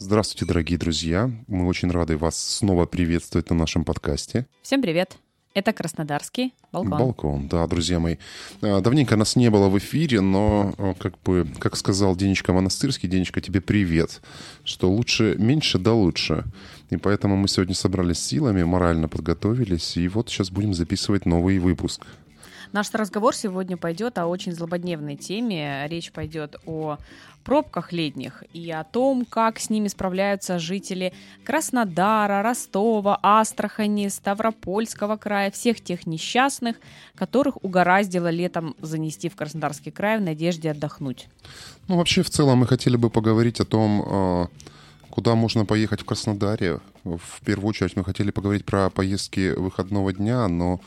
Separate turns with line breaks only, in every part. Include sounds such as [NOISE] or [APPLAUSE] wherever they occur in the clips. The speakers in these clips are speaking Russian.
Здравствуйте, дорогие друзья. Мы очень рады вас снова приветствовать на нашем подкасте.
Всем привет. Это Краснодарский балкон.
Балкон, да, друзья мои. А, давненько нас не было в эфире, но, а, как бы, как сказал Денечка Монастырский, Денечка, тебе привет, что лучше меньше да лучше. И поэтому мы сегодня собрались силами, морально подготовились, и вот сейчас будем записывать новый выпуск.
Наш разговор сегодня пойдет о очень злободневной теме. Речь пойдет о пробках летних и о том, как с ними справляются жители Краснодара, Ростова, Астрахани, Ставропольского края, всех тех несчастных, которых угораздило летом занести в Краснодарский край в надежде отдохнуть.
Ну, вообще, в целом, мы хотели бы поговорить о том, а, куда можно поехать в Краснодаре. В первую очередь мы хотели поговорить про поездки выходного дня, но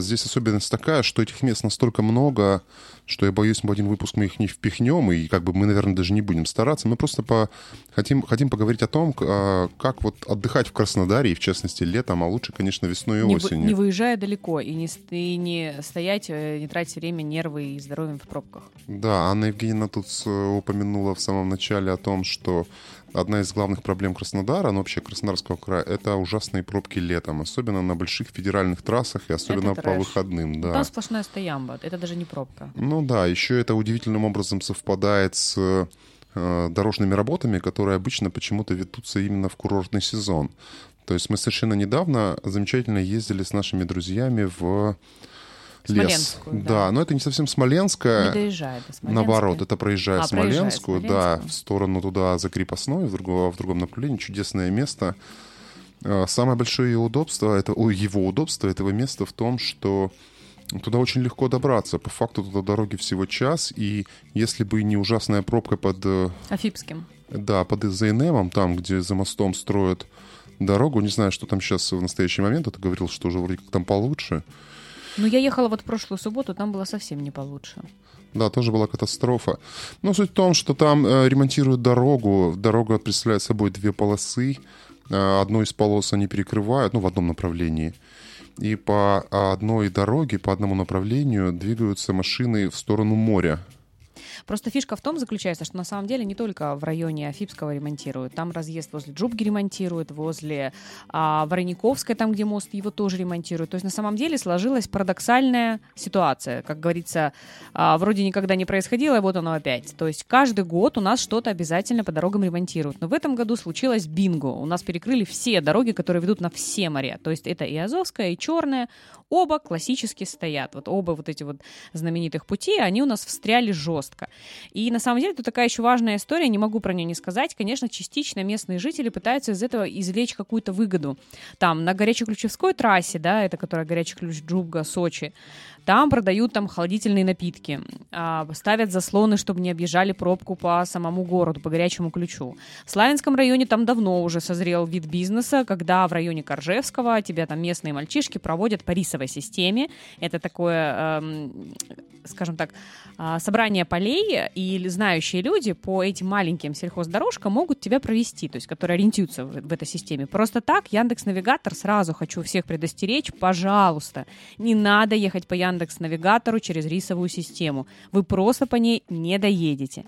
здесь особенность такая, что этих мест настолько много, что я боюсь, в один выпуск мы их не впихнем, и как бы мы, наверное, даже не будем стараться. Мы просто по... хотим, хотим поговорить о том, а, как вот отдыхать в Краснодаре, и в частности летом, а лучше, конечно, весной и
не
осенью.
Не выезжая далеко, и не, и не стоять, э, не тратить время, нервы и здоровье в пробках.
Да, Анна Евгеньевна тут э, упомянула в самом начале о том, что одна из главных проблем Краснодара, ну вообще Краснодарского края, это ужасные пробки летом, особенно на больших федеральных трассах и особенно
Это
по выходным. Да.
Там сплошная стоямба, это даже не пробка.
Ну да, еще это удивительным образом совпадает с э, дорожными работами, которые обычно почему-то ведутся именно в курортный сезон. То есть мы совершенно недавно замечательно ездили с нашими друзьями в лес.
Смоленскую,
да.
да.
но это не совсем Смоленская.
Не доезжает до Смоленска.
Наоборот, это проезжая
А,
Смоленскую, да,
Смоленскую.
в сторону туда за Крепостной, в, другого, в другом направлении. Чудесное место. Э, Самое большое ее удобство, это, ой, его удобство этого места в том, что туда очень легко добраться. По факту туда дороги всего час, и если бы не ужасная пробка под, э,
Афипским.
да, под ЗНМом, там, где за мостом строят дорогу, не знаю, что там сейчас в настоящий момент, а ты говорил, что уже вроде как там получше.
Ну, я ехала вот в прошлую субботу, там было совсем не получше.
Да, тоже была катастрофа. Но суть в том, что там э, ремонтируют дорогу. Дорога представляет собой две полосы. Э, одну из полос они перекрывают, ну, в одном направлении. И по одной дороге, по одному направлению двигаются машины в сторону моря.
Просто фишка в том заключается, что на самом деле не только в районе Афипского ремонтируют. Там разъезд возле Джубги ремонтируют, возле а, Ворониковской, там, где мост, его тоже ремонтируют. То есть на самом деле сложилась парадоксальная ситуация. Как говорится, а, вроде никогда не происходило, и вот оно опять. То есть каждый год у нас что-то обязательно по дорогам ремонтируют. Но в этом году случилось бинго. У нас перекрыли все дороги, которые ведут на все моря. То есть это и Азовская, и Черная. Оба классически стоят. Вот оба вот эти вот знаменитых пути, они у нас встряли жестко. И на самом деле тут такая еще важная история, не могу про нее не сказать. Конечно, частично местные жители пытаются из этого извлечь какую-то выгоду. Там на Горячеключевской трассе, да, это которая Горячий ключ Джубга, Сочи, там продают там холодительные напитки, а, ставят заслоны, чтобы не объезжали пробку по самому городу, по горячему ключу. В Славянском районе там давно уже созрел вид бизнеса, когда в районе Коржевского тебя там местные мальчишки проводят по рисовой системе. Это такое, эм, скажем так, а, собрание полей, и знающие люди по этим маленьким сельхоздорожкам могут тебя провести, то есть которые ориентируются в, этой системе. Просто так Яндекс Навигатор сразу хочу всех предостеречь, пожалуйста, не надо ехать по Яндекс Навигатору через рисовую систему. Вы просто по ней не доедете.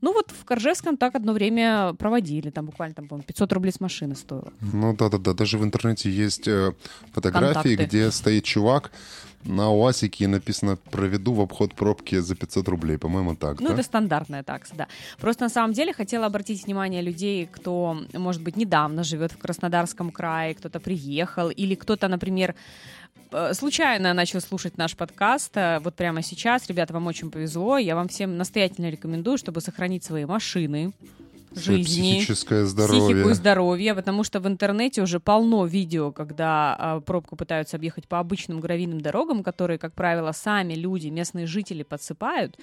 Ну вот в Коржевском так одно время проводили, там буквально там, по-моему, 500 рублей с машины стоило.
Ну да-да-да, даже в интернете есть э, фотографии,
Контакты.
где стоит чувак на УАЗике и написано «Проведу в обход пробки за 500 рублей». По-моему, так,
Ну,
да?
это стандартная такса, да. Просто на самом деле хотела обратить внимание людей, кто, может быть, недавно живет в Краснодарском крае, кто-то приехал, или кто-то, например, случайно начал слушать наш подкаст. Э, Вот прямо сейчас, ребята, вам очень повезло. Я вам всем настоятельно рекомендую, чтобы сохранить свои машины, жизни,
Психическое здоровье.
психику и здоровье, потому что в интернете уже полно видео, когда а, пробку пытаются объехать по обычным гравийным дорогам, которые, как правило, сами люди, местные жители подсыпают.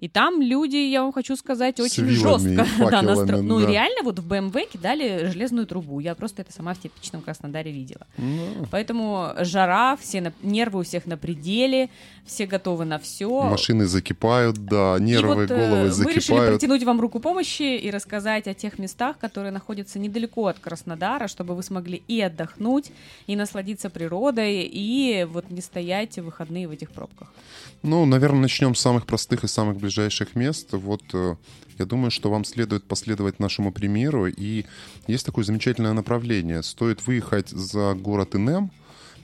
И там люди, я вам хочу сказать, очень
вилами
жестко [LAUGHS] да, настро- Ну,
да.
реально, вот в БМВ кидали железную трубу. Я просто это сама в типичном Краснодаре видела.
Ну,
Поэтому жара, все на- нервы у всех на пределе, все готовы на все.
Машины закипают, да, нервы,
и вот, э,
головы
мы решили
закипают.
протянуть вам руку помощи и рассказать о тех местах, которые находятся недалеко от Краснодара, чтобы вы смогли и отдохнуть, и насладиться природой, и вот не стоять в выходные в этих пробках.
Ну, наверное, начнем с самых простых и самых ближайших мест. Вот э, я думаю, что вам следует последовать нашему примеру. И есть такое замечательное направление. Стоит выехать за город Инем,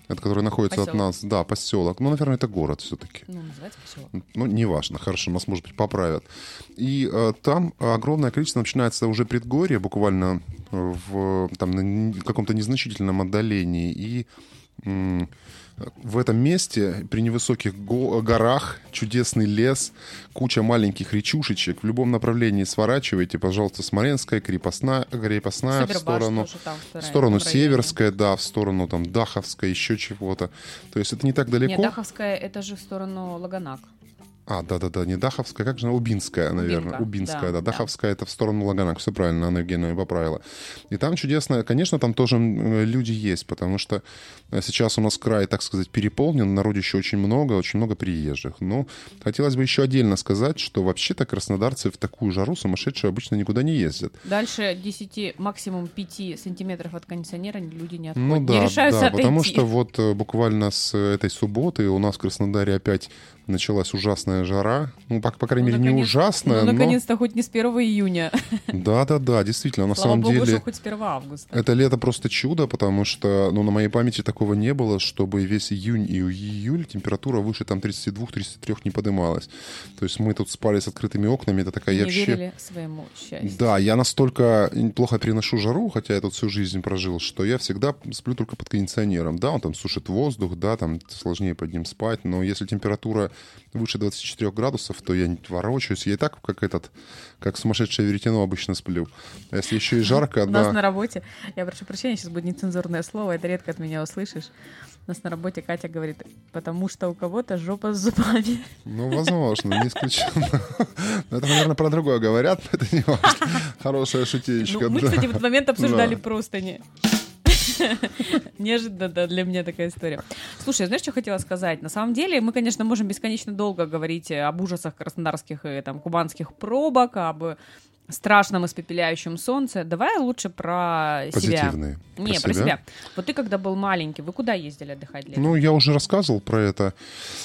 это который находится
Поселок.
от нас, да, поселок. Ну, наверное, это город все-таки.
Ну, называется поселок.
Ну, неважно, хорошо, нас, может быть, поправят. И э, там огромное количество начинается уже предгорье, буквально в там, на каком-то незначительном отдалении. И в этом месте, при невысоких го- горах, чудесный лес, куча маленьких речушечек. В любом направлении сворачивайте, пожалуйста, Смоленская, крепостная, крепостная в сторону
там,
в сторону. Северская, да, в сторону там Даховская, еще чего-то. То есть это не так далеко.
Нет, Даховская это же в сторону Лаганак.
А, да-да-да, не Даховская, как же она? Убинская, наверное.
Убинка,
Убинская, да.
да, да.
Даховская это в сторону Лаганак, все правильно, Анна Евгеньевна поправила. И там чудесно, конечно, там тоже м, люди есть, потому что э, сейчас у нас край, так сказать, переполнен, народу еще очень много, очень много приезжих. Но хотелось бы еще отдельно сказать, что вообще-то краснодарцы в такую жару сумасшедшие обычно никуда не ездят.
Дальше 10, максимум 5 сантиметров от кондиционера люди не отходят.
Ну
не
да,
решаются
да,
отойти.
потому что вот э, буквально с этой субботы у нас в Краснодаре опять началась ужасная жара. Ну, по, по крайней
Ну,
мере, не ужасная,
Ну,
но...
наконец-то хоть не с 1 июня. [LAUGHS]
Да-да-да, действительно, на
Слава
самом
богу,
деле...
что хоть с 1 августа.
Это лето просто чудо, потому что, ну, на моей памяти такого не было, чтобы весь июнь и июль температура выше там 32-33 не поднималась. То есть мы тут спали с открытыми окнами, это такая...
Не
я вообще...
верили своему счастью.
Да, я настолько плохо переношу жару, хотя я тут всю жизнь прожил, что я всегда сплю только под кондиционером. Да, он там сушит воздух, да, там сложнее под ним спать, но если температура выше 24 градусов, то я не ворочаюсь. Я и так как этот, как сумасшедшее веретено обычно сплю. А если еще и жарко,
У нас на работе, я прошу прощения, сейчас будет нецензурное слово, это редко от меня услышишь. У нас на работе Катя говорит, потому что у кого-то жопа с зубами.
Ну, возможно, не исключено. Но это, наверное, про другое говорят, но это не важно. Хорошая шутеечка,
Ну, мы,
да.
кстати, в этот момент обсуждали
Да.
просто не. [LAUGHS] Неожиданно да, для меня такая история. Слушай, знаешь, что хотела сказать? На самом деле, мы, конечно, можем бесконечно долго говорить об ужасах краснодарских и там кубанских пробок, об страшном испепеляющем солнце. Давай лучше про себя.
Позитивные.
Не, про себя. Вот ты когда был маленький, вы куда ездили отдыхать летом?
Ну, я уже рассказывал про это.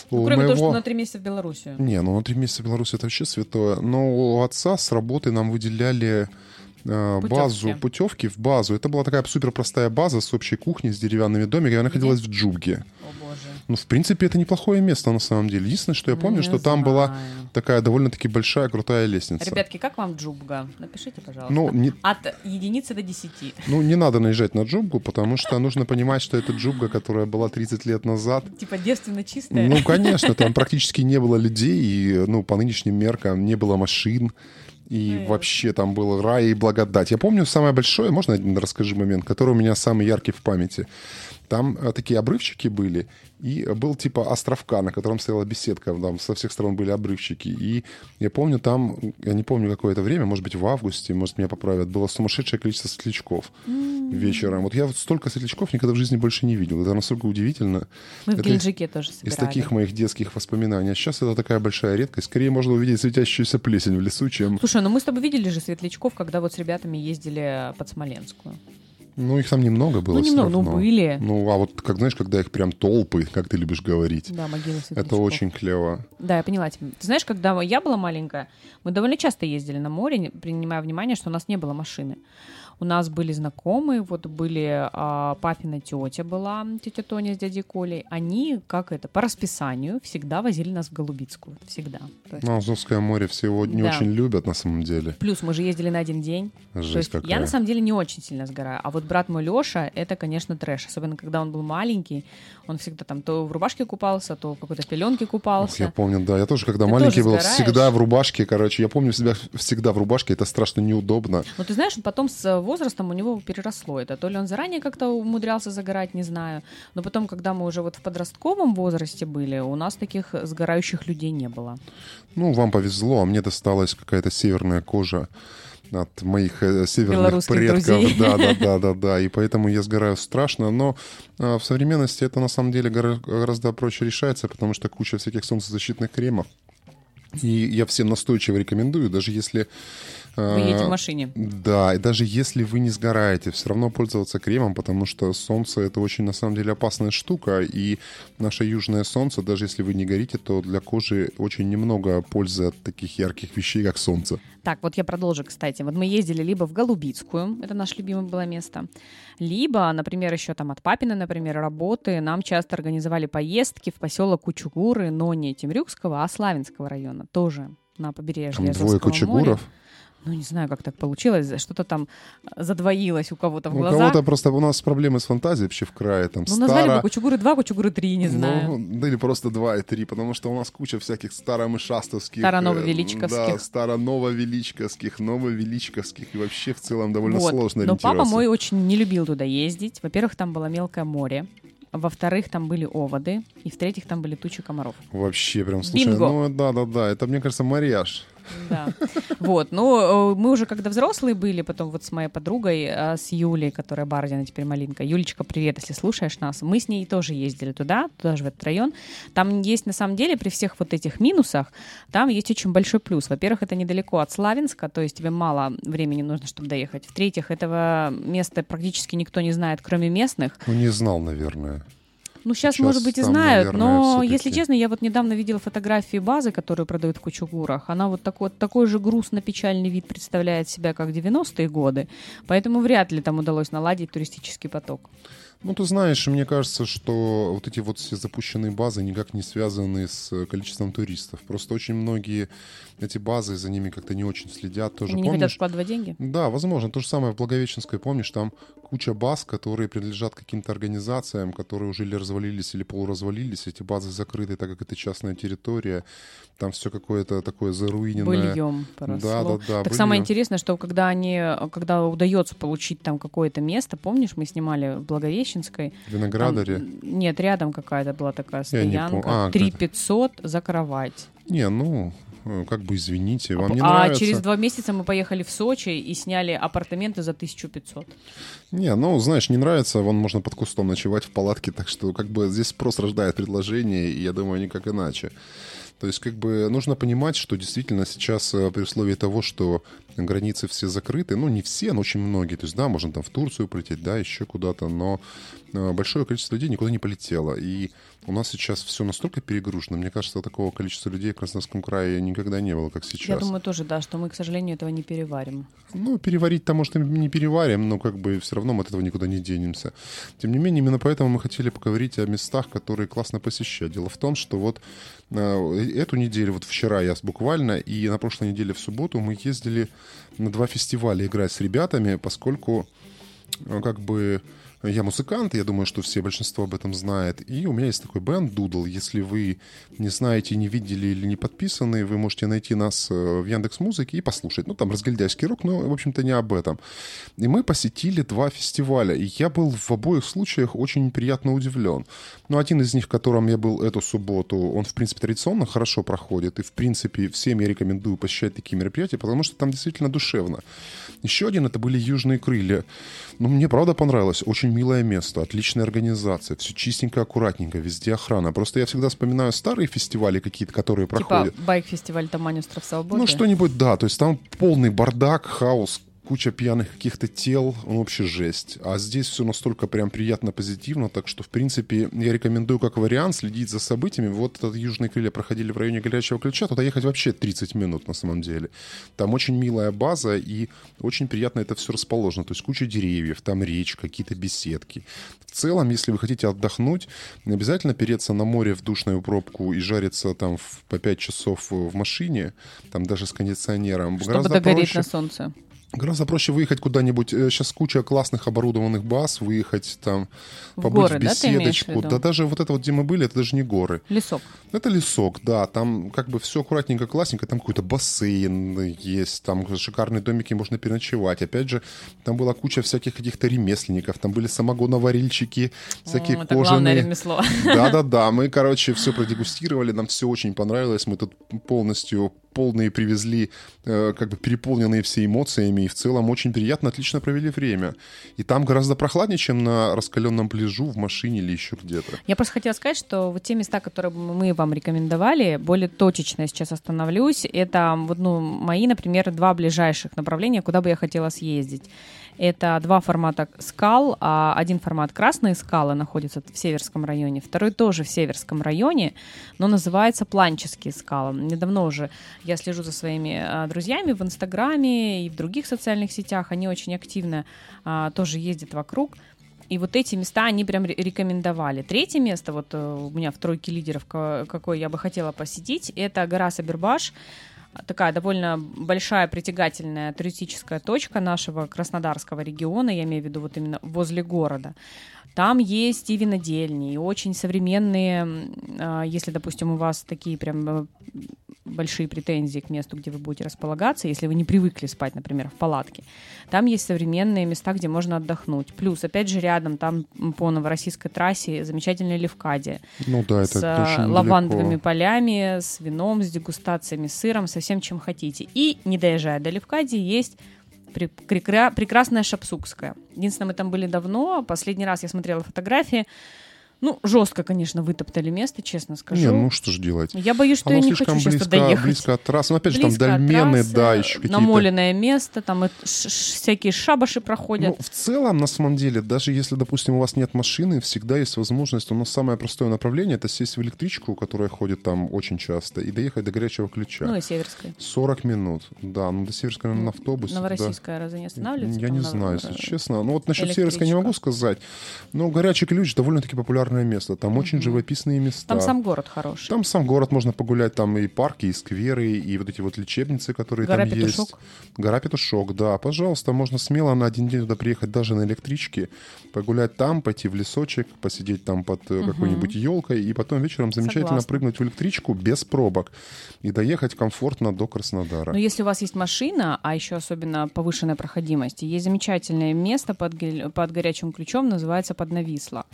Ну, кроме того, что на три месяца в Белоруссию.
Не, ну на три месяца в Беларуси это вообще святое. Но у отца с работы нам выделяли э,
Путёвки.
базу, путевки в базу. Это была такая супер простая база с общей кухней, с деревянными домиками. Она находилась в Джубге.
О боже.
Ну, в принципе, это неплохое место на самом деле. Единственное, что я помню,
Не
что там была
знаю.
такая довольно-таки большая, крутая лестница.
Ребятки, как вам Джубга? Напишите, пожалуйста.
Ну, не,
От единицы до десяти.
ну, не надо наезжать на Джубгу, потому что нужно понимать, что это Джубга, которая была 30 лет назад.
Типа девственно чистая.
Ну, конечно, там [LAUGHS] практически не было людей, и, ну, по нынешним меркам не было машин. И
Ну,
вообще там был рай и благодать. Я помню самое большое, можно один расскажи момент, который у меня самый яркий в памяти. Там э, такие обрывчики были, и был типа островка, на котором стояла беседка, там со всех сторон были обрывчики. И я помню там, я не помню какое это время, может быть в августе, может меня поправят, было сумасшедшее количество светлячков вечером. Вот я вот столько светлячков никогда в жизни больше не видел. Это настолько удивительно.
Мы в
Это
Геленджике тоже
из
собирали.
таких моих детских воспоминаний. А сейчас это такая большая редкость. Скорее можно увидеть светящуюся плесень в лесу, чем...
Слушай, ну мы с тобой видели же светлячков, когда вот с ребятами ездили под Смоленскую.
Ну, их там немного было
ну, немного, ну
равно.
были.
Ну, а вот, как знаешь, когда их прям толпы, как ты любишь говорить,
Да, могилы светлячков.
это очень клево.
Да, я поняла тебя. Ты знаешь, когда я была маленькая, мы довольно часто ездили на море, принимая внимание, что у нас не было машины. У нас были знакомые, вот были а, папина тетя была, тетя Тоня с дядей Колей. Они, как это, по расписанию всегда возили нас в Голубицкую. Всегда. Есть-
Ну, Азовское море все его не
Да.
очень любят на самом деле.
Плюс мы же ездили на один день. То
Жесть
есть
какая.
я на самом деле не очень сильно сгораю. А вот брат мой Леша, это, конечно, трэш. Особенно, когда он был маленький. Он всегда там то в рубашке купался, то в какой-то пеленке купался.
я помню, да. Я тоже, когда
Ты
маленький
тоже
был,
сгораешь?
всегда в рубашке, короче. Я помню себя всегда в рубашке. Это страшно неудобно.
Но ты знаешь, потом с возрастом у него переросло это. То ли он заранее как-то умудрялся загорать, не знаю. Но потом, когда мы уже вот в подростковом возрасте были, у нас таких сгорающих людей не было.
Ну, вам повезло, а мне досталась какая-то северная кожа от моих э, северных предков.
друзей. [LAUGHS]
Да, да, да, да, да. И поэтому я сгораю страшно. Но а, в современности это на самом деле гора- гораздо проще решается, потому что куча всяких солнцезащитных кремов. И я всем настойчиво рекомендую, даже если
Вы едете в
а,
машине.
Да, и даже если вы не сгораете, все равно пользоваться кремом, потому что солнце это очень на самом деле опасная штука, и наше южное солнце, даже если вы не горите, то для кожи очень немного пользы от таких ярких вещей, как солнце.
Так, вот я продолжу, кстати. Вот мы ездили либо в Голубицкую, это наше любимое было место, либо, например, еще там от папины, например, работы, нам часто организовали поездки в поселок Кучугуры, но не Темрюкского, а Славянского района, тоже на побережье
Там
Азовского
двое
моря. Ну, не знаю, как так получилось, что-то там задвоилось у кого-то в
У
глазах.
кого-то просто у нас проблемы с фантазией вообще в крае. Там
Ну, назвали бы
старо...
Кучугуры 2, Кучугуры 3, не знаю.
Ну, да или просто два и три, потому что у нас куча всяких старомышастовских...
Старонововеличковских.
э, Да, старонововеличковских, нововеличковских, и вообще в целом довольно
Вот.
сложно
Но папа мой очень не любил туда ездить. Во-первых, там было мелкое море. Во-вторых, там были оводы. И в-третьих, там были тучи комаров.
Вообще прям, слушай,
Бинго.
ну да-да-да, это, мне кажется, марияж.
Да. Вот. Ну, э, мы уже когда взрослые были, потом вот с моей подругой, э, с Юлей, которая Бардина, теперь Малинка. Юлечка, привет, если слушаешь нас. Мы с ней тоже ездили туда, туда же в этот район. Там есть, на самом деле, при всех вот этих минусах, там есть очень большой плюс. Во-первых, это недалеко от Славянска, то есть тебе мало времени нужно, чтобы доехать. В-третьих, этого места практически никто не знает, кроме местных.
Ну, не знал, наверное.
Ну, сейчас,
Сейчас
может быть, и
там,
знают,
наверное,
но, если честно, я вот недавно видела фотографии базы, которую продают в Кучугурах. Она вот такой, такой же грустно-печальный вид представляет себя, как 90-е годы. Поэтому вряд ли там удалось наладить туристический поток.
Ну, ты знаешь, мне кажется, что вот эти вот все запущенные базы никак не связаны с э, количеством туристов. Просто очень многие эти базы за ними как-то не очень следят. Тоже
Они не хотят
помнишь?
вкладывать деньги?
Да, возможно. То же самое в Благовещенской, помнишь, там куча баз, которые принадлежат каким-то организациям, которые уже или развалились, или полуразвалились. Эти базы закрыты, так как это частная территория. Там все какое-то такое заруиненное.
Быльем поросло.
Да, да, да.
Так самое
быльем.
интересное, что когда они, когда удается получить там какое-то место, помнишь, мы снимали в Благовещенской,
Виноградаре.
Там, нет, рядом какая-то была такая стоянка.
А,
3
как-
500 за кровать.
Не, ну, э, как бы извините, вам
а
не
а
нравится.
через два месяца мы поехали в Сочи и сняли апартаменты за 1500.
Не, ну, знаешь, не нравится, вон можно под кустом ночевать в палатке, так что как бы здесь спрос рождает предложение, и я думаю, никак иначе. То есть как бы нужно понимать, что действительно сейчас э, при условии того, что границы все закрыты, ну не все, но очень многие, то есть да, можно там в Турцию полететь, да, еще куда-то, но э, большое количество людей никуда не полетело. И у нас сейчас все настолько перегружено. Мне кажется, такого количества людей в Краснодарском крае никогда не было, как сейчас.
Я думаю тоже, да, что мы, к сожалению, этого не переварим.
Ну, переварить-то, может, и не переварим, но как бы все равно мы от этого никуда не денемся. Тем не менее, именно поэтому мы хотели поговорить о местах, которые классно посещать. Дело в том, что вот э, эту неделю, вот вчера я буквально, и на прошлой неделе в субботу мы ездили на два фестиваля играть с ребятами, поскольку э, как бы я музыкант, я думаю, что все, большинство об этом знает. И у меня есть такой бенд Doodle. Если вы не знаете, не видели или не подписаны, вы можете найти нас э, в Яндекс Музыке и послушать. Ну, там разгильдяйский рок, но, в общем-то, не об этом. И мы посетили два фестиваля. И я был в обоих случаях очень приятно удивлен. Ну, один из них, в котором я был эту субботу, он, в принципе, традиционно хорошо проходит. И, в принципе, всем я рекомендую посещать такие мероприятия, потому что там действительно душевно. Еще один это были Южные крылья. Ну, мне правда понравилось. Очень милое место, отличная организация, все чистенько, аккуратненько, везде охрана. Просто я всегда вспоминаю старые фестивали какие-то, которые проходят.
Типа байк-фестиваль Тамань, Остров Свободы.
Ну, что-нибудь, да. То есть там полный бардак, хаос, куча пьяных каких-то тел, ну, вообще жесть. А здесь все настолько прям приятно, позитивно, так что, в принципе, я рекомендую как вариант следить за событиями. Вот этот Южные крылья проходили в районе Горячего Ключа, туда ехать вообще 30 минут на самом деле. Там очень милая база и очень приятно это все расположено. То есть куча деревьев, там речка, какие-то беседки. В целом, если вы хотите отдохнуть, не обязательно переться на море в душную пробку и жариться там в- по 5 часов в машине, там даже с кондиционером.
Чтобы
Гораздо
догореть
проще-
на солнце.
Гораздо проще выехать куда-нибудь. Сейчас куча классных оборудованных баз, выехать там, побыть
горы,
в
да, имеешь в
беседочку.
виду?
Да даже вот это вот, где мы были, это даже не горы.
Лесок.
Это лесок, да, там как бы все аккуратненько, классненько, там какой-то бассейн есть, там шикарные домики, можно переночевать. Опять же, там была куча всяких каких-то ремесленников, там были самогоноварильщики, всякие
это главное
кожаные...
ремесло.
Да-да-да, мы, короче, все продегустировали, нам все очень понравилось, мы тут полностью полные привезли, э, как бы переполненные все эмоциями, и в целом очень приятно, отлично провели время. И там гораздо прохладнее, чем на раскаленном пляжу в машине или еще где-то.
Я просто хотела сказать, что вот те места, которые мы вам рекомендовали, более точечно сейчас остановлюсь, это вот, ну, мои, например, два ближайших направления, куда бы я хотела съездить. Это два формата скал. А один формат красные скалы находится в Северском районе, второй тоже в Северском районе, но называется Планческие скалы. Недавно уже я слежу за своими а, друзьями в Инстаграме и в других социальных сетях. Они очень активно а, тоже ездят вокруг. И вот эти места они прям рекомендовали. Третье место, вот э, у меня в тройке лидеров, какое я бы хотела посетить, это гора Сабербаш такая довольно большая притягательная туристическая точка нашего Краснодарского региона, я имею в виду вот именно возле города. Там есть и винодельни, и очень современные, а, если, допустим, у вас такие прям э, большие претензии к месту, где вы будете располагаться, если вы не привыкли спать, например, в палатке. Там есть современные места, где можно отдохнуть. Плюс, опять же, рядом там по новороссийской трассе замечательная Левкадия.
Ну да, это
С
очень
лавандовыми
далеко.
полями, с вином, с дегустациями, с сыром, со всем, чем хотите. И, не доезжая до Левкадии, есть прекрасная Шапсукская. Единственное, мы там были давно. Последний раз я смотрела фотографии. Ну, жестко, конечно, вытоптали место, честно скажу.
Не, ну что же делать?
Я боюсь, что
Оно
я не
слишком
хочу
близко,
сейчас туда ехать.
близко от трассы. Ну, опять же,
Близко
там дольмены,
трассы,
да, еще какие-то...
Намоленное место, там всякие шабаши проходят.
Ну, в целом, на самом деле, даже если, допустим, у вас нет машины, всегда есть возможность, у нас самое простое направление, это сесть в электричку, которая ходит там очень часто, и доехать до горячего ключа.
Ну и Северской.
40 минут, да, ну до Северской, наверное, на автобусе.
Новороссийская разве не останавливается?
Я не знаю,
на-
если честно. Ну вот насчет Северской не могу сказать, но горячий ключ довольно-таки популярное место, там очень живописные места.
Там сам город хороший.
Там сам город можно погулять, там и парки, и скверы, и вот эти вот лечебницы, которые
Гора
там
Петушок?
есть. Гора Петушок, да. Пожалуйста, можно смело на один день туда приехать даже на электричке, погулять там, пойти в лесочек, посидеть там под э, какой-нибудь елкой, и потом вечером замечательно
Согласна.
прыгнуть в электричку без пробок и доехать комфортно до Краснодара.
Но если у вас есть машина, а еще особенно повышенная проходимость, есть замечательное место под, под горячим ключом, называется Поднависло.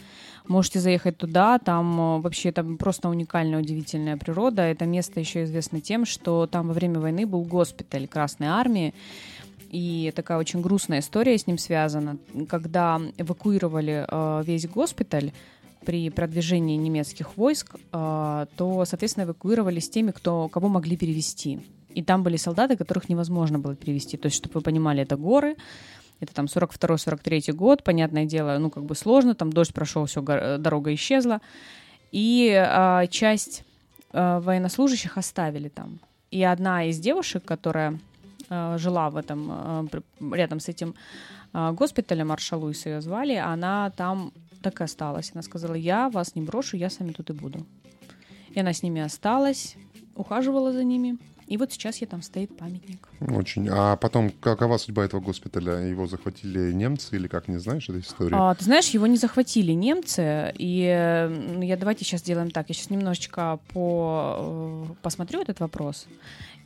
Можете заехать туда, там э, вообще там просто уникальная, удивительная природа. Это место еще известно тем, что там во время войны был госпиталь Красной Армии, и такая очень грустная история с ним связана. Когда эвакуировали э, весь госпиталь, при продвижении немецких войск, э, то, соответственно, эвакуировали с теми, кто, кого могли перевести. И там были солдаты, которых невозможно было перевести. То есть, чтобы вы понимали, это горы, это там 42-43 год, понятное дело, ну как бы сложно, там дождь прошел, все, дорога исчезла. И э, часть э, военнослужащих оставили там. И одна из девушек, которая э, жила в этом, э, пр- рядом с этим э, госпиталем, Марша Луис ее звали, она там так и осталась. Она сказала, я вас не брошу, я с вами тут и буду. И она с ними осталась, ухаживала за ними. И вот сейчас ей там стоит памятник.
Очень. А потом, какова судьба этого госпиталя? Его захватили немцы или как, не знаешь этой истории?
А, ты знаешь, его не захватили немцы, и я давайте сейчас сделаем так. Я сейчас немножечко по, э, посмотрю этот вопрос,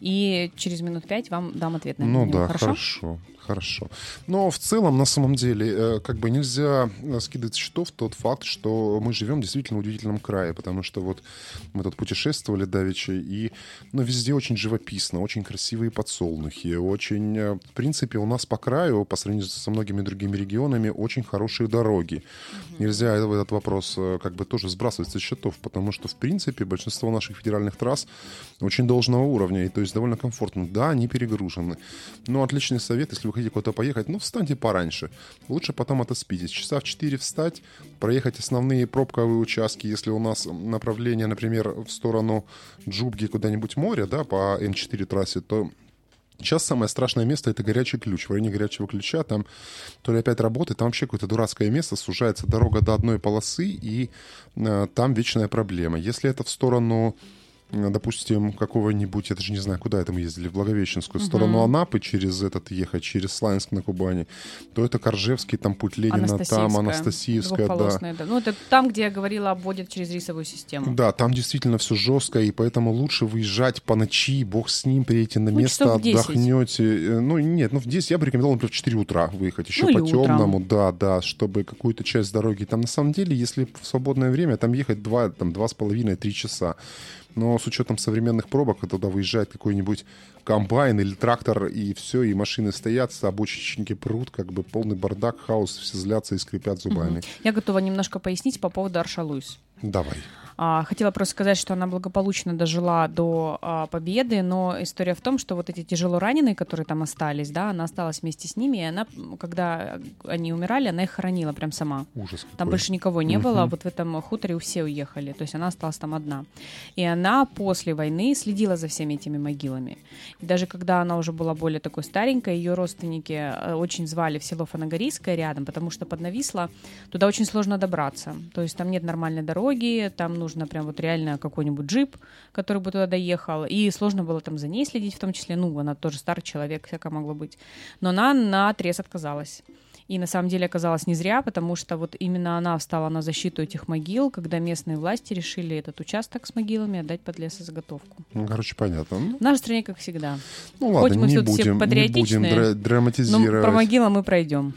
и через минут пять вам дам ответ на
Ну
него.
да,
Хорошо?
хорошо, хорошо. Но в целом, на самом деле, э, как бы нельзя э, скидывать счетов тот факт, что мы живем действительно в удивительном крае, потому что вот мы тут путешествовали давеча, и ну, везде очень живописно, очень красивые подсолнухи, очень, э, в принципе, у нас по краю, по сравнению со многими другими регионами, очень хорошие дороги. Нельзя этот вопрос как бы тоже сбрасывать со счетов, потому что, в принципе, большинство наших федеральных трасс очень должного уровня, и то есть довольно комфортно. Да, они перегружены. Но отличный совет, если вы хотите куда-то поехать, ну, встаньте пораньше. Лучше потом отоспитесь. Часа в 4 встать, проехать основные пробковые участки, если у нас направление, например, в сторону Джубги, куда-нибудь море, да, по М4 трассе, то Сейчас самое страшное место это горячий ключ. В районе горячего ключа там то ли опять работает, там вообще какое-то дурацкое место, сужается дорога до одной полосы, и э, там вечная проблема. Если это в сторону допустим, какого-нибудь, я даже не знаю, куда это мы ездили, в Благовещенскую, в сторону Анапы через этот ехать, через Славянск на Кубани, то это Коржевский, там путь Ленина, там Анастасиевская, да.
Да. Ну, это там, где я говорила, обводят через рисовую систему.
Да, там действительно все жестко, и поэтому лучше выезжать по ночи, бог с ним, приедете на
Ну,
место,
часов в 10.
отдохнете. Э, Ну, нет, ну в 10 я бы рекомендовал, например, в 4 утра выехать, еще
Ну,
по темному,
утром.
да, да, чтобы какую-то часть дороги. Там на самом деле, если в свободное время, там ехать 2, там, два с половиной, три часа. Но с учетом современных пробок, туда выезжает какой-нибудь комбайн или трактор, и все, и машины стоят, обочечники прут, как бы полный бардак, хаос, все злятся и скрипят зубами.
Я готова немножко пояснить по поводу Арша Луис.
Давай.
А, хотела просто сказать, что она благополучно дожила до а, победы, но история в том, что вот эти тяжело раненые, которые там остались, да, она осталась вместе с ними, и она, когда они умирали, она их хоронила прям сама.
Ужас. Какой.
Там больше никого не угу. было, вот в этом хуторе все уехали, то есть она осталась там одна. И она после войны следила за всеми этими могилами. И даже когда она уже была более такой старенькой, ее родственники э, очень звали в село Фанагорийское рядом, потому что под Нависло туда очень сложно добраться. То есть там нет нормальной дороги, там нужно прям вот реально какой-нибудь джип, который бы туда доехал, и сложно было там за ней следить в том числе, ну, она тоже старый человек, всякое могло быть. Но она на отрез отказалась. И на самом деле оказалось не зря, потому что вот именно она встала на защиту этих могил, когда местные власти решили этот участок с могилами отдать под лесозаготовку.
Ну, короче, понятно.
В нашей стране, как всегда.
Ну ладно, Хоть мы не, будем, все не будем драматизировать.
Но про могилы мы пройдем.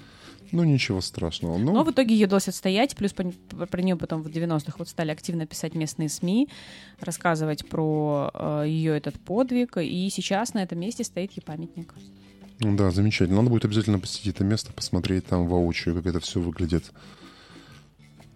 Ну, ничего страшного. Ну...
Но в итоге ее удалось отстоять, плюс про, про нее потом в 90-х вот стали активно писать местные СМИ, рассказывать про э, ее этот подвиг, и сейчас на этом месте стоит ей памятник.
Да, замечательно. Надо будет обязательно посетить это место, посмотреть там воочию, как это все выглядит.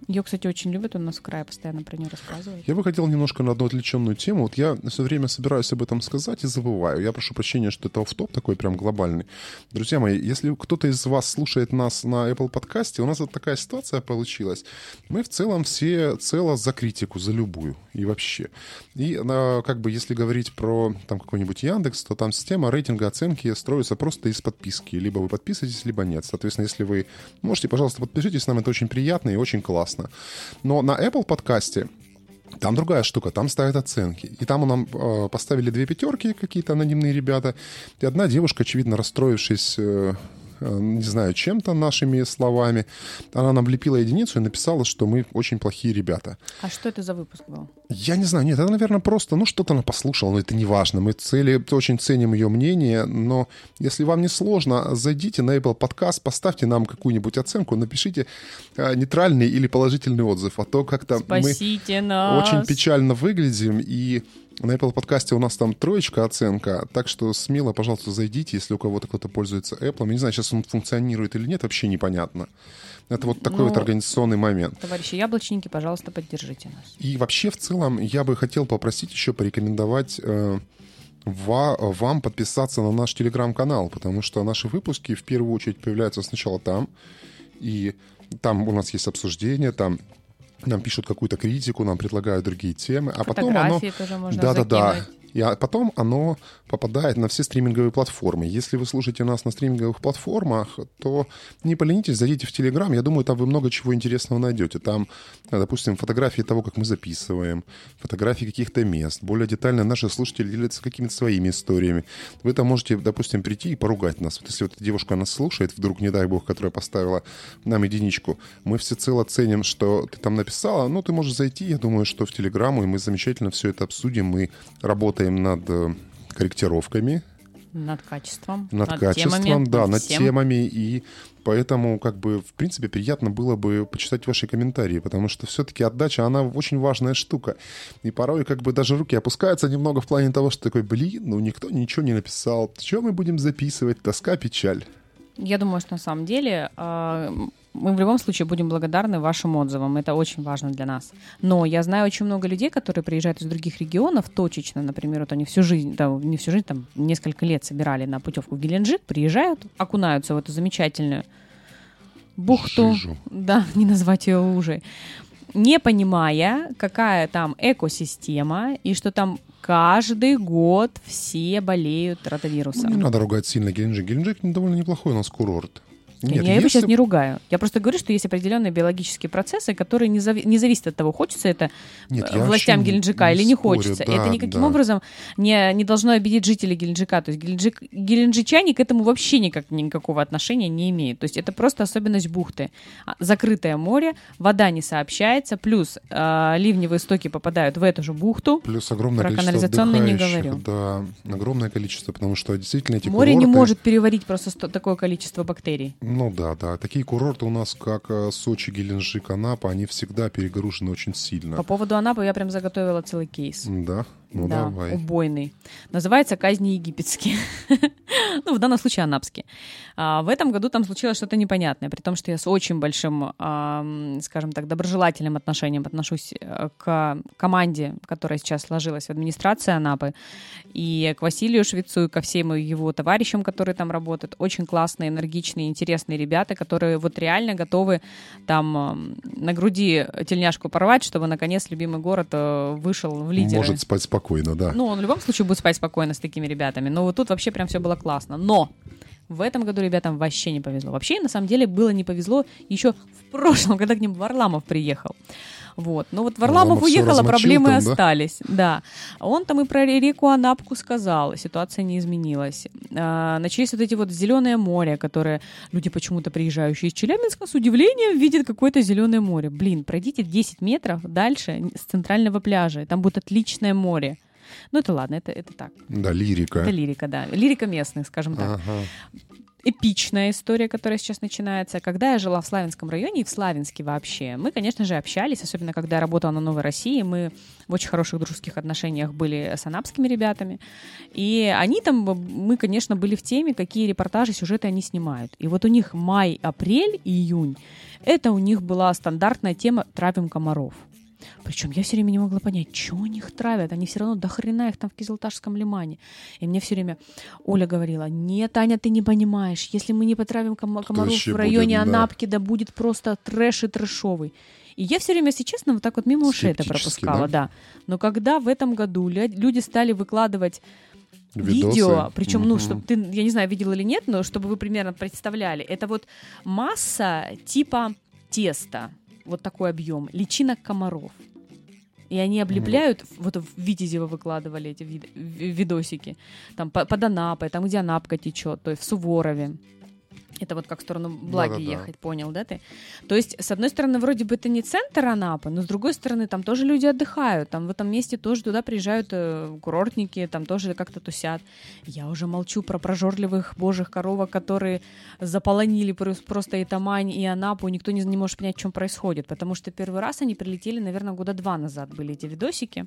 Ее, кстати, очень любят, он у нас в крае постоянно про нее рассказывает.
Я бы хотел немножко на одну отвлеченную тему. Вот я все время собираюсь об этом сказать и забываю. Я прошу прощения, что это офф-топ такой прям глобальный. Друзья мои, если кто-то из вас слушает нас на Apple подкасте, у нас вот такая ситуация получилась. Мы в целом все цело за критику, за любую и вообще. И как бы если говорить про там какой-нибудь Яндекс, то там система рейтинга оценки строится просто из подписки. Либо вы подписываетесь, либо нет. Соответственно, если вы можете, пожалуйста, подпишитесь, нам это очень приятно и очень классно классно. Но на Apple подкасте там другая штука, там ставят оценки. И там нам э, поставили две пятерки какие-то анонимные ребята. И одна девушка, очевидно, расстроившись э, не знаю, чем-то нашими словами. Она нам влепила единицу и написала, что мы очень плохие ребята.
А что это за выпуск был?
Я не знаю, нет, это, наверное, просто, ну, что-то она послушала, но это не важно. Мы цели, очень ценим ее мнение, но если вам не сложно, зайдите на Apple Podcast, поставьте нам какую-нибудь оценку, напишите э, нейтральный или положительный отзыв, а то как-то
мы нас.
очень печально выглядим, и на Apple подкасте у нас там троечка оценка, так что смело, пожалуйста, зайдите, если у кого-то кто-то пользуется Apple. Я не знаю, сейчас он функционирует или нет, вообще непонятно. Это вот такой ну, вот организационный момент.
Товарищи яблочники, пожалуйста, поддержите нас.
И вообще, в целом, я бы хотел попросить еще порекомендовать э, ва, вам подписаться на наш телеграм-канал, потому что наши выпуски в первую очередь появляются сначала там, и там у нас есть обсуждение, там нам пишут какую-то критику, нам предлагают другие темы, а потом оно...
тоже можно
Да-да-да. И а потом оно попадает на все стриминговые платформы. Если вы слушаете нас на стриминговых платформах, то не поленитесь, зайдите в Телеграм. Я думаю, там вы много чего интересного найдете. Там, допустим, фотографии того, как мы записываем, фотографии каких-то мест. Более детально наши слушатели делятся какими-то своими историями. Вы там можете, допустим, прийти и поругать нас. Вот если вот девушка нас слушает, вдруг, не дай бог, которая поставила нам единичку, мы всецело ценим, что ты там написала. Ну, ты можешь зайти, я думаю, что в Телеграму, и мы замечательно все это обсудим. Мы работаем работаем над э, корректировками.
Над качеством.
Над, над качеством, темами, да, над всем. темами. И поэтому, как бы, в принципе, приятно было бы почитать ваши комментарии, потому что все-таки отдача, она очень важная штука. И порой, как бы, даже руки опускаются немного в плане того, что такой, блин, ну никто ничего не написал. Что мы будем записывать? Тоска, печаль.
Я думаю, что на самом деле а, мы в любом случае будем благодарны вашим отзывам. Это очень важно для нас. Но я знаю очень много людей, которые приезжают из других регионов точечно. Например, вот они всю жизнь, да, не всю жизнь, там несколько лет собирали на путевку в Геленджик, приезжают, окунаются в эту замечательную бухту.
Жижу.
Да, [LAUGHS] не назвать ее лужей. Не понимая, какая там экосистема и что там каждый год все болеют ротавирусом.
Ну, не надо ругать сильно Геленджик. Геленджик довольно неплохой у нас курорт.
Нет, я его сейчас не ругаю. Я просто говорю, что есть определенные биологические процессы, которые не, зави- не зависят от того, хочется это Нет, э, властям Геленджика не или не спорю, хочется. Да, это никаким да. образом не, не должно обидеть жителей Геленджика. То есть Геленджик, геленджичане к этому вообще никак, никакого отношения не имеют. То есть это просто особенность бухты. А, закрытое море, вода не сообщается, плюс э, ливневые стоки попадают в эту же бухту.
Плюс огромное
Про
количество
канализационные не говорю.
Да, огромное количество, потому что действительно эти
Море
курорты...
не может переварить просто такое количество бактерий.
Ну да, да. Такие курорты у нас, как э, Сочи, Геленджик, Анапа, они всегда перегружены очень сильно.
По поводу Анапы я прям заготовила целый кейс.
Да? Ну
да,
давай.
убойный. Называется «Казни египетские». [LAUGHS] ну, в данном случае анапские. А, в этом году там случилось что-то непонятное, при том, что я с очень большим, а, скажем так, доброжелательным отношением отношусь э, к команде, которая сейчас сложилась в администрации Анапы, и к Василию Швецу, и ко всем его товарищам, которые там работают. Очень классные, энергичные, интересные ребята, которые вот реально готовы там на груди тельняшку порвать, чтобы наконец любимый город э, вышел в лидеры.
Может спать спокойно, да.
Ну, он в любом случае будет спать спокойно с такими ребятами. Но вот тут вообще прям все было классно. Но в этом году ребятам вообще не повезло. Вообще, на самом деле, было не повезло еще в прошлом, [LAUGHS] когда к ним Варламов приехал. Вот. Но вот Варламов, Варламов уехал, а проблемы там, да? остались. Да. Он там и про реку Анапку сказал, ситуация не изменилась. А, начались вот эти вот зеленое море, которые люди почему-то приезжающие из Челябинска с удивлением видят какое-то зеленое море. Блин, пройдите 10 метров дальше с центрального пляжа, там будет отличное море. Ну, это ладно, это, это так.
Да, лирика.
Это лирика, да. Лирика местных, скажем так. Ага. Эпичная история, которая сейчас начинается. Когда я жила в Славянском районе и в Славянске вообще, мы, конечно же, общались, особенно когда я работала на Новой России, мы в очень хороших дружеских отношениях были с анапскими ребятами, и они там, мы, конечно, были в теме, какие репортажи, сюжеты они снимают. И вот у них май, апрель, июнь, это у них была стандартная тема «Травим комаров». Причем я все время не могла понять, что у них травят. Они все равно до хрена их там в Кизылташском лимане. И мне все время Оля говорила, нет, Аня, ты не понимаешь, если мы не потравим ком- комаров в районе будет, Анапки, да. да будет просто трэш и трэшовый. И я все время, если честно, вот так вот мимо ушей это пропускала, да? да. Но когда в этом году люди стали выкладывать Видосы. видео, причем, ну, чтобы ты, я не знаю, видел или нет, но чтобы вы примерно представляли, это вот масса типа теста, вот такой объем, личинок комаров. И они облепляют, mm. вот в Витязево выкладывали эти вид, видосики, там под Анапой, там, где Анапка течет, то есть в Суворове. Это вот как в сторону Благи да, да, ехать, да. понял, да ты? То есть, с одной стороны, вроде бы это не центр Анапы, но с другой стороны, там тоже люди отдыхают, там в этом месте тоже туда приезжают э, курортники, там тоже как-то тусят. Я уже молчу про прожорливых божьих коровок, которые заполонили просто и Тамань, и Анапу, никто не, не может понять, что происходит, потому что первый раз они прилетели, наверное, года два назад были эти видосики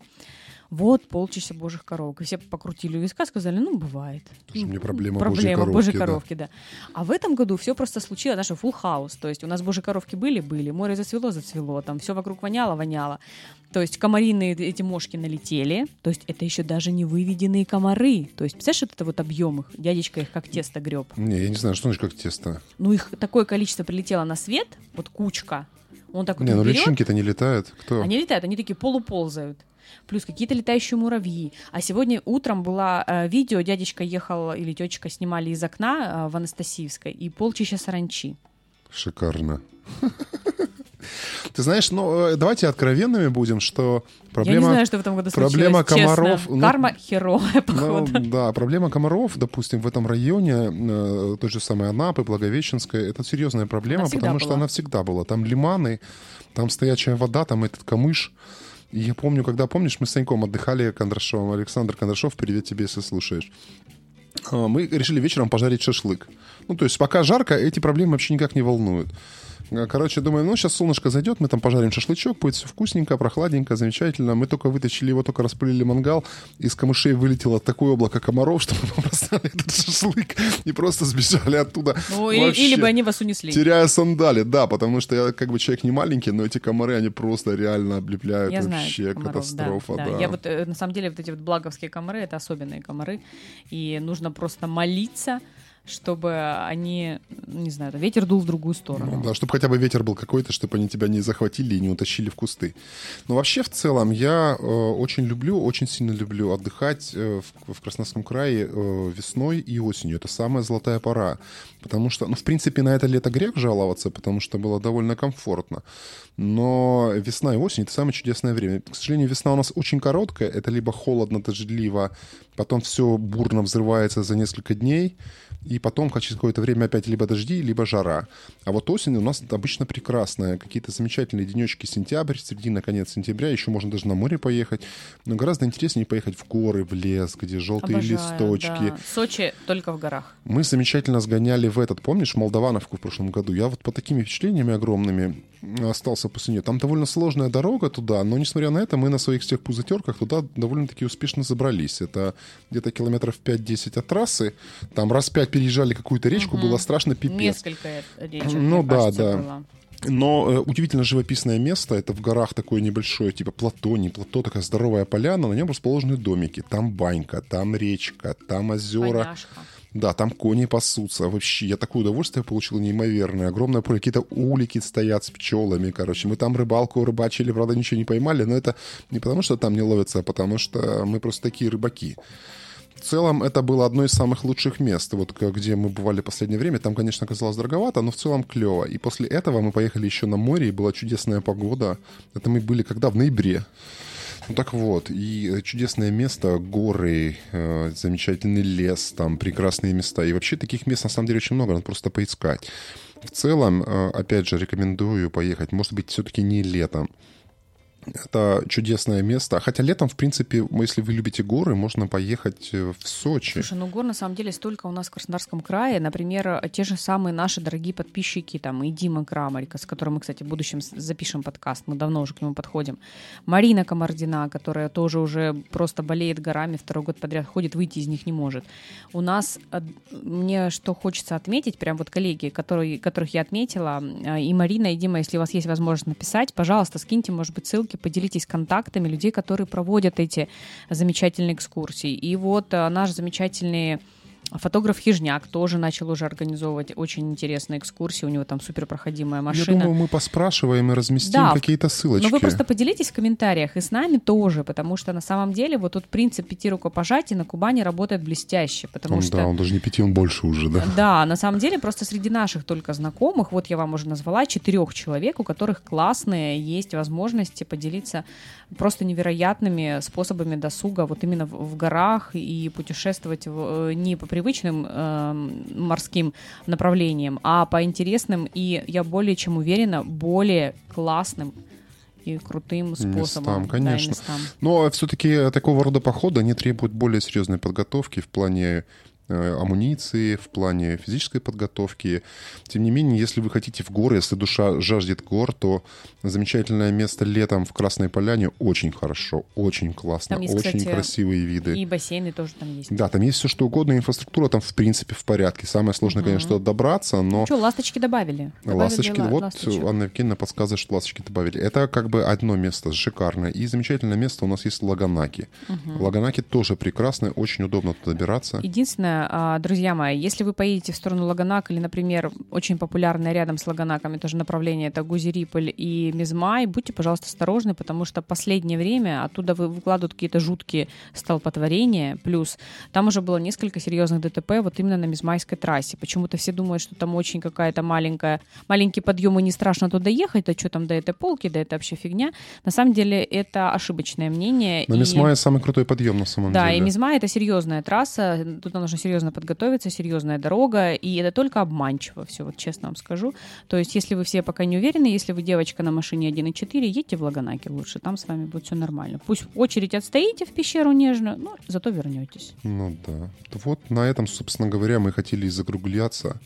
вот полчища божьих коровок. И все покрутили у виска, сказали, ну, бывает.
Тоже мне проблема,
проблема
божьей
коровки, коровки да. да. А в этом году все просто случилось, даже full house. То есть у нас божьи коровки были, были, море зацвело, зацвело, там все вокруг воняло, воняло. То есть комариные эти мошки налетели, то есть это еще даже не выведенные комары. То есть, представляешь, это вот объем их? Дядечка их как тесто греб.
Не, я не знаю, что значит как тесто.
Ну, их такое количество прилетело на свет, вот кучка. Он так вот
Не, ну личинки-то не летают. Кто?
Они летают, они такие полуползают плюс какие-то летающие муравьи. А сегодня утром было э, видео, дядечка ехал или тетечка снимали из окна э, в Анастасиевской, и полчища саранчи.
Шикарно. Ты знаешь, ну, э, давайте откровенными будем, что проблема... Я не
знаю, что в этом году
Проблема комаров...
Ну, Карма херовая, походу.
Ну, да, проблема комаров, допустим, в этом районе, э, той же самой Анапы, Благовещенской, это серьезная проблема, потому была. что она всегда была. Там лиманы, там стоячая вода, там этот камыш. И я помню, когда, помнишь, мы с Саньком отдыхали Кондрашовым. Александр Кондрашов, привет тебе, если слушаешь. А, мы решили вечером пожарить шашлык. Ну, то есть пока жарко, эти проблемы вообще никак не волнуют. Короче, думаю, ну, сейчас солнышко зайдет, мы там пожарим шашлычок, будет все вкусненько, прохладненько, замечательно. Мы только вытащили его, только распылили мангал, из камышей вылетело такое облако комаров, [LAUGHS] что мы побросали этот шашлык и просто сбежали оттуда.
Ну, или, или бы они вас унесли.
Теряя сандали, да, потому что я как бы человек не маленький, но эти комары, они просто реально облепляют
я
вообще
знаю, комаров,
катастрофа.
Да,
да.
да. Я вот, э, на самом деле, вот эти вот благовские комары, это особенные комары, и нужно просто молиться, чтобы они, не знаю, ветер дул в другую сторону.
Ну, да, чтобы хотя бы ветер был какой-то, чтобы они тебя не захватили и не утащили в кусты. Но вообще в целом я э, очень люблю, очень сильно люблю отдыхать э, в, в Краснодарском крае э, весной и осенью. Это самая золотая пора. Потому что, ну, в принципе, на это лето грех жаловаться, потому что было довольно комфортно. Но весна и осень — это самое чудесное время. К сожалению, весна у нас очень короткая. Это либо холодно, дождливо, потом все бурно взрывается за несколько дней — и потом через какое-то время опять либо дожди, либо жара. А вот осень у нас обычно прекрасная. Какие-то замечательные денечки сентябрь, середина, конец сентября. Еще можно даже на море поехать. Но гораздо интереснее поехать в горы, в лес, где желтые Обожаю, листочки. Да.
Сочи только в горах.
Мы замечательно сгоняли в этот, помнишь, Молдавановку в прошлом году? Я вот по такими впечатлениями огромными остался после нее. Там довольно сложная дорога туда, но, несмотря на это, мы на своих всех пузатерках туда довольно-таки успешно забрались. Это где-то километров 5-10 от трассы. Там раз пять переезжали какую-то речку, угу. было страшно пипец.
Несколько речек,
Ну да, кажется, да. Было. Но э, удивительно живописное место. Это в горах такое небольшое, типа плато, не плато, такая здоровая поляна. На нем расположены домики. Там банька, там речка, там озера. Поняшка. Да, там кони пасутся. Вообще, я такое удовольствие получил неимоверное. Огромное поле, какие-то улики стоят с пчелами, короче. Мы там рыбалку рыбачили, правда, ничего не поймали, но это не потому, что там не ловятся, а потому что мы просто такие рыбаки. В целом, это было одно из самых лучших мест, вот где мы бывали в последнее время. Там, конечно, оказалось дороговато, но в целом клево. И после этого мы поехали еще на море, и была чудесная погода. Это мы были когда? В ноябре. Ну так вот, и э, чудесное место, горы, э, замечательный лес, там прекрасные места. И вообще таких мест на самом деле очень много, надо просто поискать. В целом, э, опять же, рекомендую поехать. Может быть, все-таки не летом. Это чудесное место. Хотя летом, в принципе, если вы любите горы, можно поехать э, в Сочи.
Слушай, ну гор на самом деле столько у нас в Краснодарском крае. Например, те же самые наши дорогие подписчики, там и Дима Крамарика, с которым мы, кстати, в будущем запишем подкаст. Мы давно уже к нему подходим. Марина Комардина, которая тоже уже просто болеет горами, второй год подряд ходит, выйти из них не может. У нас, э, мне что хочется отметить, прям вот коллеги, которые, которых я отметила, э, и Марина, и Дима, если у вас есть возможность написать, пожалуйста, скиньте, может быть, ссылки ссылки, поделитесь контактами людей, которые проводят эти замечательные экскурсии. И вот э, наш замечательный Фотограф Хижняк тоже начал уже организовывать очень интересные экскурсии. У него там супер проходимая машина.
Я думаю, мы поспрашиваем и разместим да, какие-то ссылочки.
Но вы просто поделитесь в комментариях и с нами тоже, потому что на самом деле вот тут принцип пяти рукопожатий на Кубани работает блестяще. Потому
он,
что...
Да, он даже не пяти, он больше уже, да?
Да, на самом деле просто среди наших только знакомых, вот я вам уже назвала, четырех человек, у которых классные есть возможности поделиться просто невероятными способами досуга вот именно в, в горах и путешествовать в, э, не по привычным э, морским направлениям, а по интересным и, я более чем уверена, более классным и крутым способом.
Местам, конечно. Да, местам. Но все-таки такого рода походы, они требуют более серьезной подготовки в плане амуниции, в плане физической подготовки. Тем не менее, если вы хотите в горы, если душа жаждет гор, то замечательное место летом в Красной Поляне очень хорошо, очень классно, есть, очень кстати, красивые виды.
И бассейны тоже там есть.
Да, там есть все что угодно, инфраструктура там в принципе в порядке. Самое сложное, конечно, добраться, но...
Что, ласточки добавили?
добавили ласточки, вот ласточек. Анна Евгеньевна подсказывает, что ласточки добавили. Это как бы одно место шикарное. И замечательное место у нас есть Лаганаки. Угу. Лаганаки тоже прекрасное, очень удобно туда добираться.
Единственное, а, друзья мои, если вы поедете в сторону Лаганак или, например, очень популярное рядом с Лаганаками тоже направление, это Гузериполь и Мизмай, будьте, пожалуйста, осторожны, потому что последнее время оттуда вы выкладывают какие-то жуткие столпотворения, плюс там уже было несколько серьезных ДТП вот именно на Мизмайской трассе. Почему-то все думают, что там очень какая-то маленькая, маленький подъем и не страшно туда ехать, а что там до этой полки, да это вообще фигня. На самом деле это ошибочное мнение.
Мизмае и... самый крутой подъем на самом
да,
деле.
Да, и Мизмай это серьезная трасса, тут нужно серьезно подготовиться, серьезная дорога, и это только обманчиво, все, вот честно вам скажу. То есть, если вы все пока не уверены, если вы девочка на машине 1.4, едьте в Лаганаке лучше, там с вами будет все нормально. Пусть очередь отстоите в пещеру нежно, но зато вернетесь.
Ну да. Вот на этом, собственно говоря, мы хотели закругляться.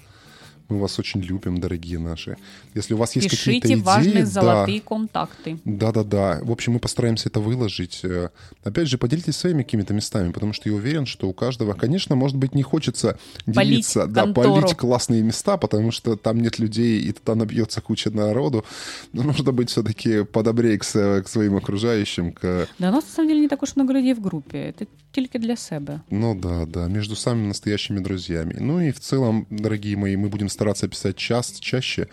Мы вас очень любим, дорогие наши. Если у вас есть какие-то идеи...
важные золотые да, контакты.
Да-да-да. В общем, мы постараемся это выложить. Э, опять же, поделитесь своими какими-то местами, потому что я уверен, что у каждого, конечно, может быть, не хочется делиться, полить да, контору. полить классные места, потому что там нет людей, и туда набьется куча народу. Но нужно быть все-таки подобрее к, к своим окружающим. К...
Да, у нас, на самом деле, не так уж много людей в группе. Это только для себя.
Ну да, да, между самыми настоящими друзьями. Ну и в целом, дорогие мои, мы будем стараться писать час, чаще.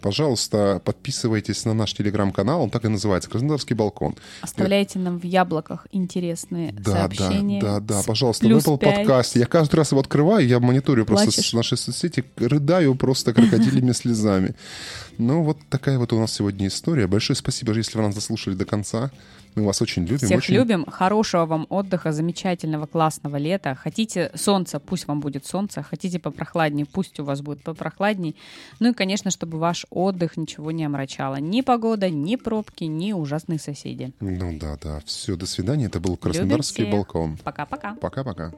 Пожалуйста, подписывайтесь на наш телеграм-канал, он так и называется, Краснодарский балкон.
Оставляйте нам в яблоках интересные да, сообщения.
Да, да, да, пожалуйста, в Apple подкасте. Я каждый раз его открываю, я мониторю Плачешь? просто с нашей соцсети, рыдаю просто крокодилями [LAUGHS] слезами. Ну, вот такая вот у нас сегодня история. Большое спасибо, если вы нас заслушали до конца. Мы вас очень любим.
Всех
очень...
любим. Хорошего вам отдыха, замечательного, классного лета. Хотите солнца, пусть вам будет солнце. Хотите попрохладнее, пусть у вас будет попрохладней. Ну и, конечно, чтобы ваш отдых ничего не омрачало. Ни погода, ни пробки, ни ужасные соседи.
Ну да, да. Все, до свидания. Это был Краснодарский балкон.
Пока-пока.
Пока-пока.